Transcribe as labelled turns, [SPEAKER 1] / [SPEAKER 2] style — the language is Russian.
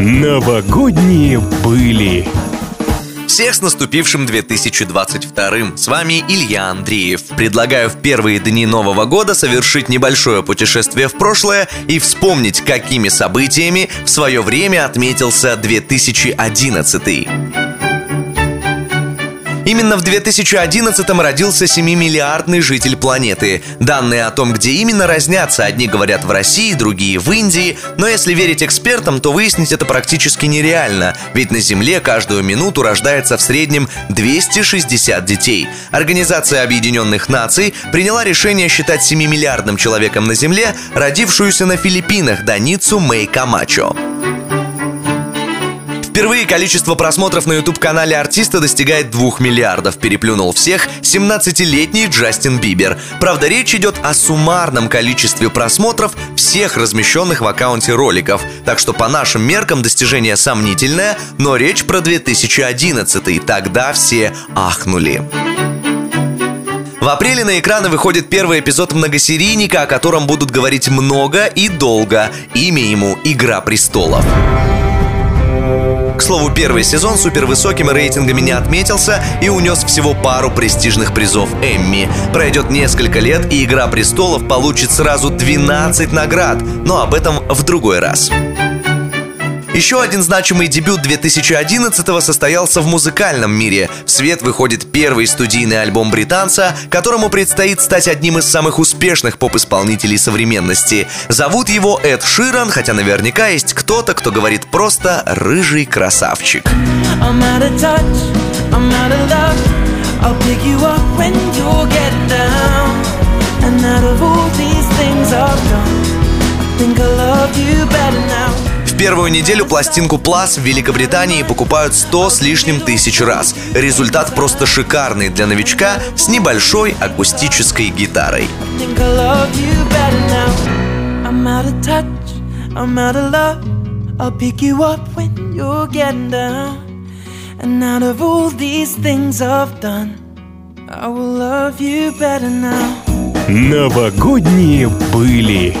[SPEAKER 1] Новогодние были.
[SPEAKER 2] Всех с наступившим 2022 С вами Илья Андреев. Предлагаю в первые дни Нового года совершить небольшое путешествие в прошлое и вспомнить, какими событиями в свое время отметился 2011. Именно в 2011-м родился 7-миллиардный житель планеты. Данные о том, где именно разнятся. Одни говорят в России, другие в Индии. Но если верить экспертам, то выяснить это практически нереально. Ведь на Земле каждую минуту рождается в среднем 260 детей. Организация Объединенных Наций приняла решение считать 7-миллиардным человеком на Земле родившуюся на Филиппинах Даницу Мэй Камачо. Впервые количество просмотров на YouTube-канале артиста достигает 2 миллиардов. Переплюнул всех 17-летний Джастин Бибер. Правда, речь идет о суммарном количестве просмотров всех размещенных в аккаунте роликов. Так что по нашим меркам достижение сомнительное, но речь про 2011. Тогда все ахнули. В апреле на экраны выходит первый эпизод многосерийника, о котором будут говорить много и долго. Имя ему «Игра престолов». К слову, первый сезон супервысокими рейтингами не отметился и унес всего пару престижных призов Эмми. Пройдет несколько лет, и «Игра престолов» получит сразу 12 наград, но об этом в другой раз. Еще один значимый дебют 2011-го состоялся в музыкальном мире. В свет выходит первый студийный альбом британца, которому предстоит стать одним из самых успешных поп-исполнителей современности. Зовут его Эд Ширан, хотя наверняка есть кто-то, кто говорит просто «рыжий красавчик». And out of all these things I've done, I think I love you better now первую неделю пластинку Plus в Великобритании покупают 100 с лишним тысяч раз. Результат просто шикарный для новичка с небольшой акустической гитарой.
[SPEAKER 1] Новогодние были.